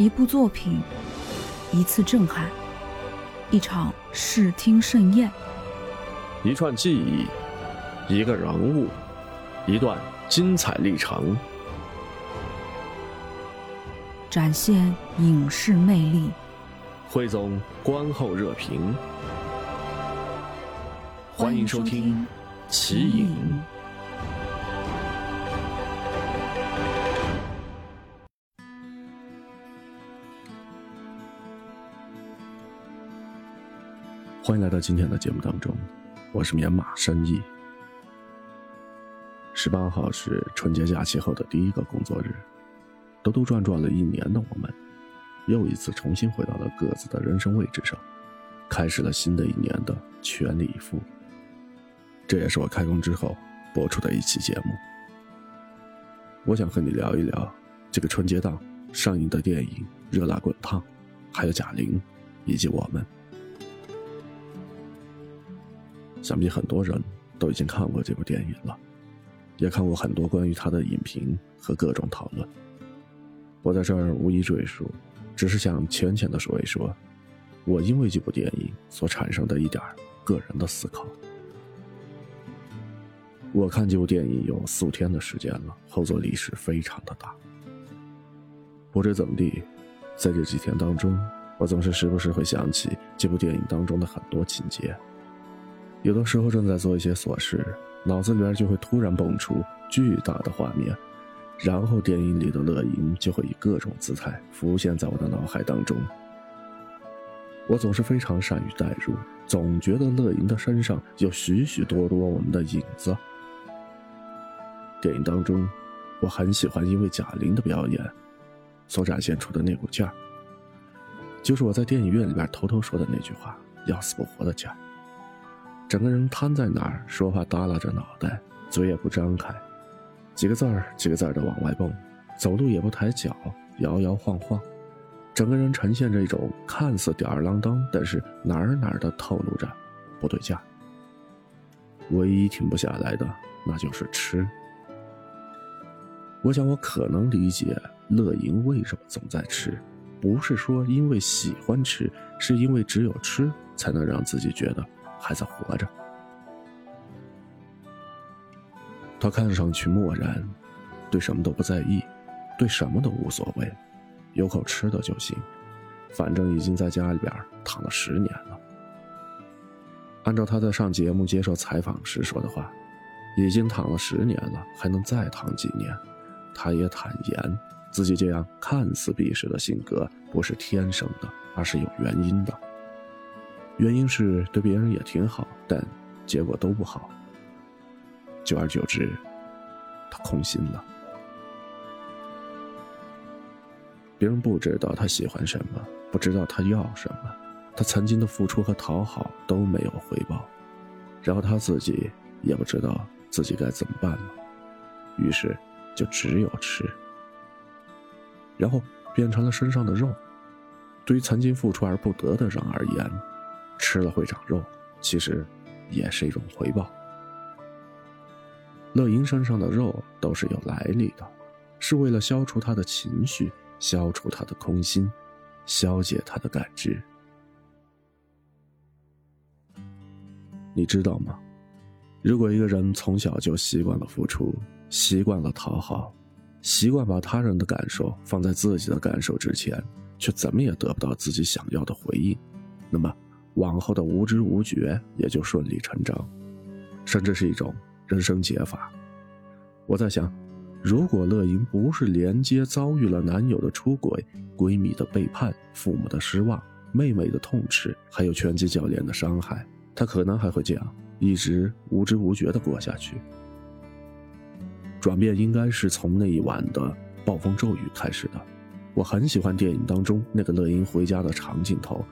一部作品，一次震撼，一场视听盛宴，一串记忆，一个人物，一段精彩历程，展现影视魅力，汇总观后热评。欢迎收听《奇影》。欢迎来到今天的节目当中，我是棉马生意。十八号是春节假期后的第一个工作日，兜兜转转了一年的我们，又一次重新回到了各自的人生位置上，开始了新的一年的全力以赴。这也是我开工之后播出的一期节目。我想和你聊一聊这个春节档上映的电影《热辣滚烫》，还有贾玲，以及我们。想必很多人都已经看过这部电影了，也看过很多关于它的影评和各种讨论。我在这儿无意赘述，只是想浅浅的说一说，我因为这部电影所产生的一点个人的思考。我看这部电影有四五天的时间了，后坐力是非常的大。不知怎么地，在这几天当中，我总是时不时会想起这部电影当中的很多情节。有的时候正在做一些琐事，脑子里边就会突然蹦出巨大的画面，然后电影里的乐莹就会以各种姿态浮现在我的脑海当中。我总是非常善于代入，总觉得乐莹的身上有许许多多我们的影子。电影当中，我很喜欢因为贾玲的表演所展现出的那股劲儿，就是我在电影院里面偷偷说的那句话：“要死不活的劲儿。”整个人瘫在那儿，说话耷拉着脑袋，嘴也不张开，几个字儿几个字儿的往外蹦，走路也不抬脚，摇摇晃晃，整个人呈现着一种看似吊儿郎当，但是哪儿哪儿的透露着不对劲。唯一停不下来的，那就是吃。我想，我可能理解乐莹为什么总在吃，不是说因为喜欢吃，是因为只有吃才能让自己觉得。还在活着，他看上去漠然，对什么都不在意，对什么都无所谓，有口吃的就行，反正已经在家里边躺了十年了。按照他在上节目接受采访时说的话，已经躺了十年了，还能再躺几年？他也坦言，自己这样看似避世的性格不是天生的，而是有原因的。原因是对别人也挺好，但结果都不好。久而久之，他空心了。别人不知道他喜欢什么，不知道他要什么，他曾经的付出和讨好都没有回报，然后他自己也不知道自己该怎么办了，于是就只有吃，然后变成了身上的肉。对于曾经付出而不得的人而言。吃了会长肉，其实也是一种回报。乐莹身上的肉都是有来历的，是为了消除他的情绪，消除他的空心，消解他的感知。你知道吗？如果一个人从小就习惯了付出，习惯了讨好，习惯把他人的感受放在自己的感受之前，却怎么也得不到自己想要的回应，那么。往后的无知无觉也就顺理成章，甚至是一种人生解法。我在想，如果乐莹不是连接遭遇了男友的出轨、闺蜜的背叛、父母的失望、妹妹的痛斥，还有拳击教练的伤害，她可能还会这样一直无知无觉地过下去。转变应该是从那一晚的暴风骤雨开始的。我很喜欢电影当中那个乐莹回家的长镜头。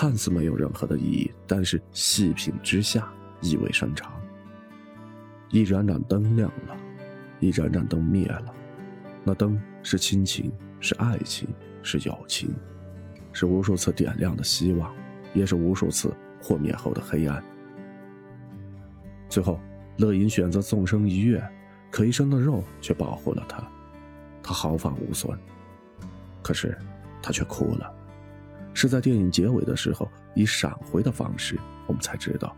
看似没有任何的意义，但是细品之下意味深长。一盏盏灯亮了，一盏盏灯灭了，那灯是亲情，是爱情，是友情，是无数次点亮的希望，也是无数次破灭后的黑暗。最后，乐莹选择纵身一跃，可一身的肉却保护了他，他毫发无损。可是，他却哭了。是在电影结尾的时候，以闪回的方式，我们才知道，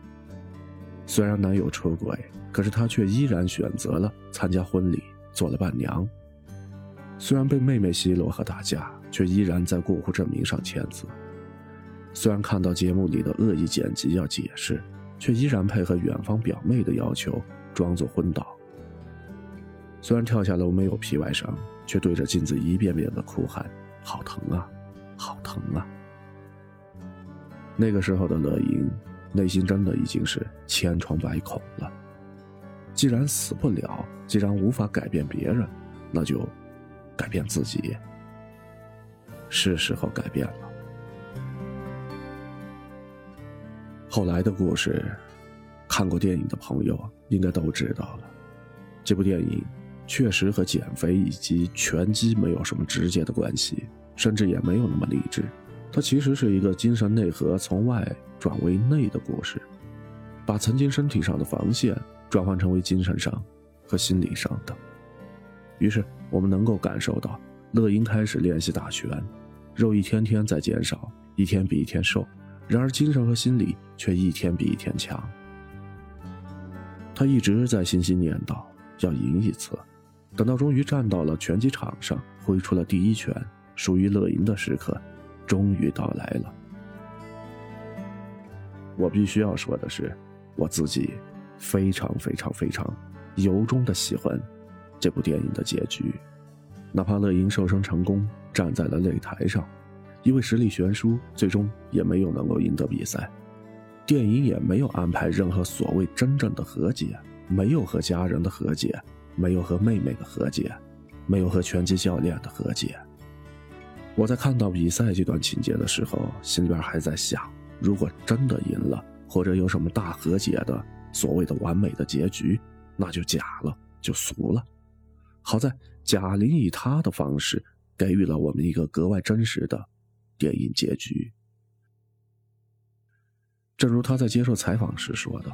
虽然男友出轨，可是她却依然选择了参加婚礼，做了伴娘。虽然被妹妹奚落和打架，却依然在过户证明上签字。虽然看到节目里的恶意剪辑要解释，却依然配合远方表妹的要求，装作昏倒。虽然跳下楼没有皮外伤，却对着镜子一遍遍的哭喊：“好疼啊，好疼啊！”那个时候的乐莹，内心真的已经是千疮百孔了。既然死不了，既然无法改变别人，那就改变自己。是时候改变了。后来的故事，看过电影的朋友应该都知道了。这部电影确实和减肥以及拳击没有什么直接的关系，甚至也没有那么励志。它其实是一个精神内核从外转为内的故事，把曾经身体上的防线转换成为精神上和心理上的。于是我们能够感受到，乐英开始练习打拳，肉一天天在减少，一天比一天瘦，然而精神和心理却一天比一天强。他一直在心心念叨要赢一次，等到终于站到了拳击场上，挥出了第一拳，属于乐莹的时刻。终于到来了。我必须要说的是，我自己非常非常非常由衷的喜欢这部电影的结局。哪怕乐莹受伤成功，站在了擂台上，因为实力悬殊，最终也没有能够赢得比赛。电影也没有安排任何所谓真正的和解，没有和家人的和解，没有和妹妹的和解，没有和拳击教练的和解。我在看到比赛这段情节的时候，心里边还在想：如果真的赢了，或者有什么大和解的所谓的完美的结局，那就假了，就俗了。好在贾玲以她的方式给予了我们一个格外真实的电影结局。正如她在接受采访时说的：“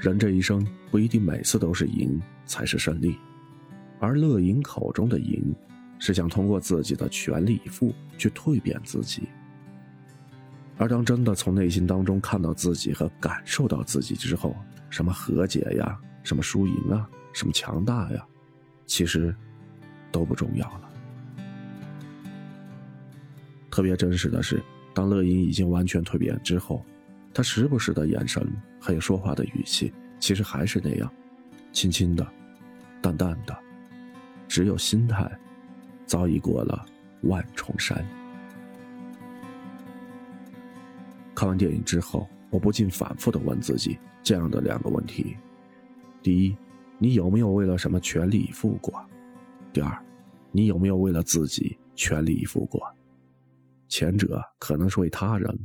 人这一生不一定每次都是赢才是胜利，而乐莹口中的赢。”是想通过自己的全力以赴去蜕变自己，而当真的从内心当中看到自己和感受到自己之后，什么和解呀，什么输赢啊，什么强大呀，其实都不重要了。特别真实的是，当乐莹已经完全蜕变之后，她时不时的眼神还有说话的语气，其实还是那样，轻轻的，淡淡的，只有心态。早已过了万重山。看完电影之后，我不禁反复的问自己这样的两个问题：第一，你有没有为了什么全力以赴过？第二，你有没有为了自己全力以赴过？前者可能是为他人，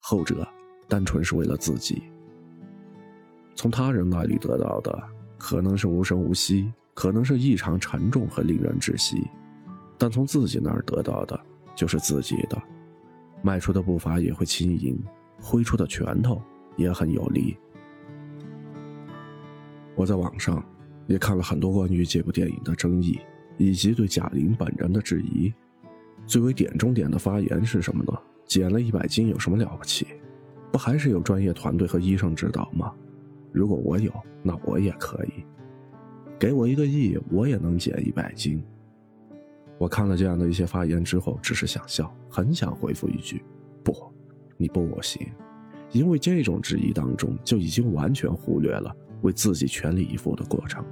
后者单纯是为了自己。从他人那里得到的可能是无声无息，可能是异常沉重和令人窒息。但从自己那儿得到的，就是自己的，迈出的步伐也会轻盈，挥出的拳头也很有力。我在网上也看了很多关于这部电影的争议，以及对贾玲本人的质疑。最为点中点的发言是什么呢？减了一百斤有什么了不起？不还是有专业团队和医生指导吗？如果我有，那我也可以。给我一个亿，我也能减一百斤。我看了这样的一些发言之后，只是想笑，很想回复一句：“不，你不我行。”因为这种质疑当中就已经完全忽略了为自己全力以赴的过程。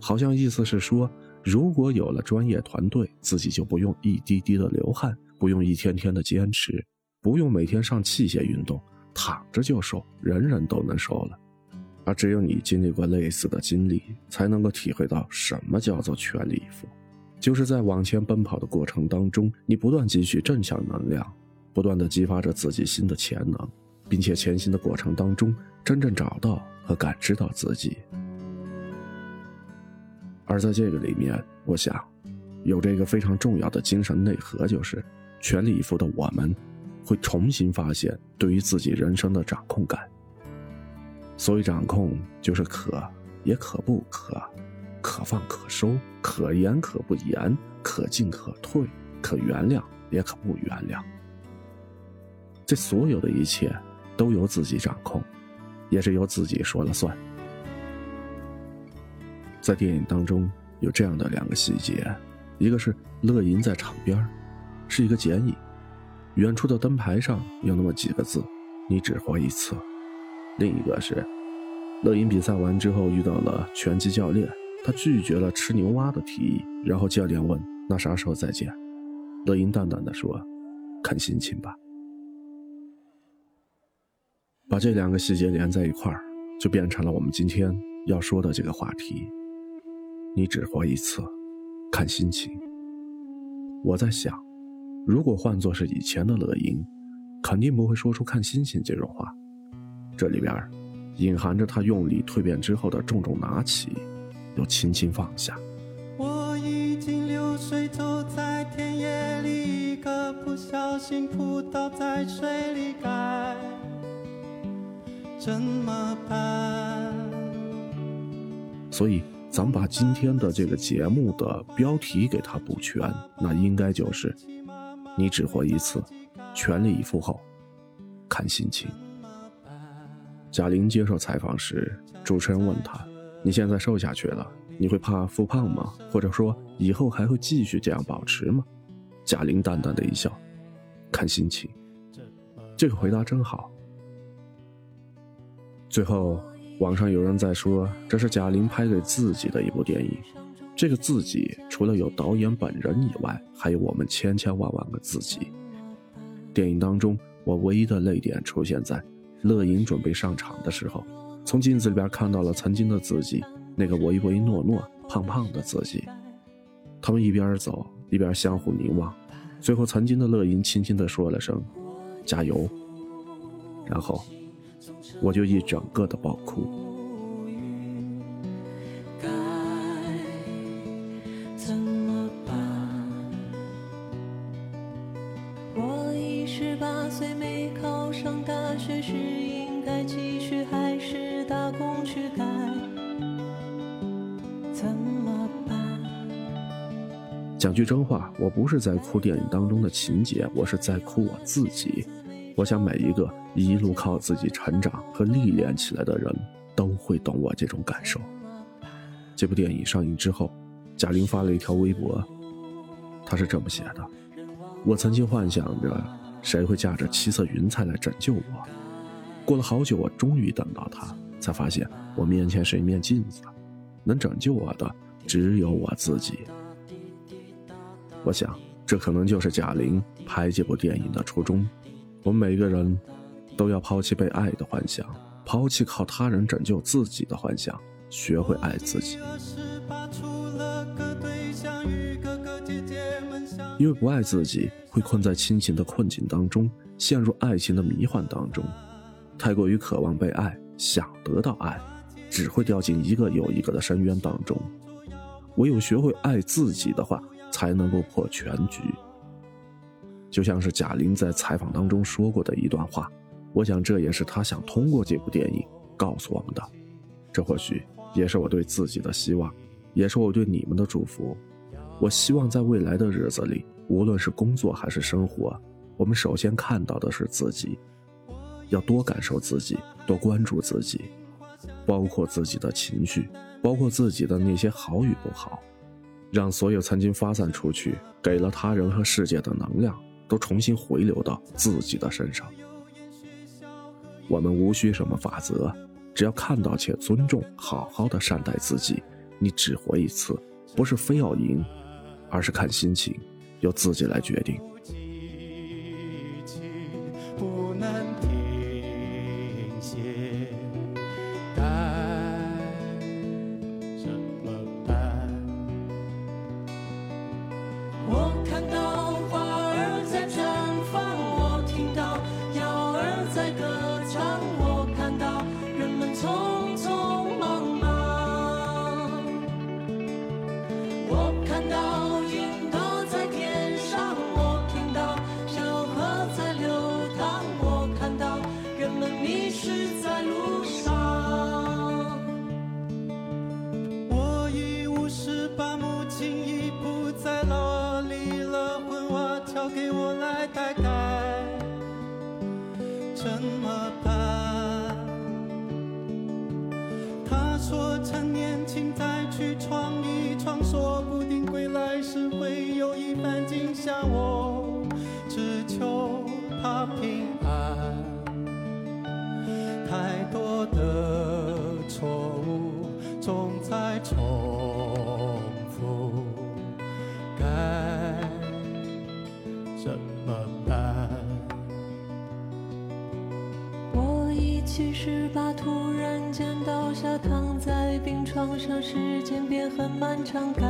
好像意思是说，如果有了专业团队，自己就不用一滴滴的流汗，不用一天天的坚持，不用每天上器械运动，躺着就瘦，人人都能瘦了。而只有你经历过类似的经历，才能够体会到什么叫做全力以赴。就是在往前奔跑的过程当中，你不断汲取正向能量，不断的激发着自己新的潜能，并且前行的过程当中，真正找到和感知到自己。而在这个里面，我想，有这个非常重要的精神内核，就是全力以赴的我们，会重新发现对于自己人生的掌控感。所谓掌控，就是可也可不可。可放可收，可言可不言，可进可退，可原谅也可不原谅。这所有的一切都由自己掌控，也是由自己说了算。在电影当中有这样的两个细节，一个是乐莹在场边是一个剪影，远处的灯牌上有那么几个字：“你只活一次。”另一个是乐莹比赛完之后遇到了拳击教练，他拒绝了吃牛蛙的提议，然后教练问：“那啥时候再见？”乐银淡淡的说：“看心情吧。”把这两个细节连在一块儿，就变成了我们今天要说的这个话题。你只活一次，看心情。我在想，如果换作是以前的乐莹，肯定不会说出“看心情”这种话。这里边隐含着他用力蜕变之后的重重拿起，又轻轻放下。我已经流水走在田野里，一个不小心扑倒在水里，该怎么办？所以。咱们把今天的这个节目的标题给它补全，那应该就是“你只活一次，全力以赴后，看心情”。贾玲接受采访时，主持人问她：“你现在瘦下去了，你会怕复胖吗？或者说以后还会继续这样保持吗？”贾玲淡淡的一笑：“看心情。”这个回答真好。最后。网上有人在说，这是贾玲拍给自己的一部电影。这个自己，除了有导演本人以外，还有我们千千万万个自己。电影当中，我唯一的泪点出现在乐莹准备上场的时候，从镜子里边看到了曾经的自己，那个唯唯诺诺、胖胖的自己。他们一边走一边相互凝望，最后曾经的乐莹轻轻地说了声“加油”，然后。我就一整个的爆哭。该怎么办？我已十八岁，没考上大学，是应该继续还打工去？该怎么办？讲句真话，我不是在哭电影当中的情节，我是在哭我自己。我想每一个一路靠自己成长和历练起来的人，都会懂我这种感受。这部电影上映之后，贾玲发了一条微博，她是这么写的：“我曾经幻想着谁会驾着七色云彩来拯救我，过了好久，我终于等到他，才发现我面前是一面镜子，能拯救我的只有我自己。”我想，这可能就是贾玲拍这部电影的初衷。我们每个人都要抛弃被爱的幻想，抛弃靠他人拯救自己的幻想，学会爱自己。因为不爱自己，会困在亲情的困境当中，陷入爱情的迷幻当中，太过于渴望被爱，想得到爱，只会掉进一个又一个的深渊当中。唯有学会爱自己的话，才能够破全局。就像是贾玲在采访当中说过的一段话，我想这也是她想通过这部电影告诉我们的。这或许也是我对自己的希望，也是我对你们的祝福。我希望在未来的日子里，无论是工作还是生活，我们首先看到的是自己，要多感受自己，多关注自己，包括自己的情绪，包括自己的那些好与不好，让所有曾经发散出去给了他人和世界的能量。都重新回流到自己的身上。我们无需什么法则，只要看到且尊重，好好的善待自己。你只活一次，不是非要赢，而是看心情，由自己来决定。下。我只求他平安。太多的错误总在重复，该怎么办？我一七十八突然间倒下，躺在病床上，时间变很漫长，该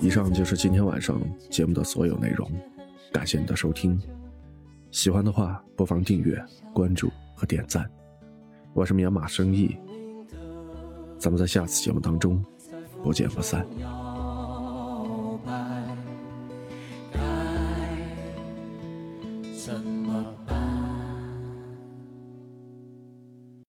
以上就是今天晚上节目的所有内容，感谢你的收听。喜欢的话，不妨订阅、关注和点赞。我是棉马生意，咱们在下次节目当中不见不散。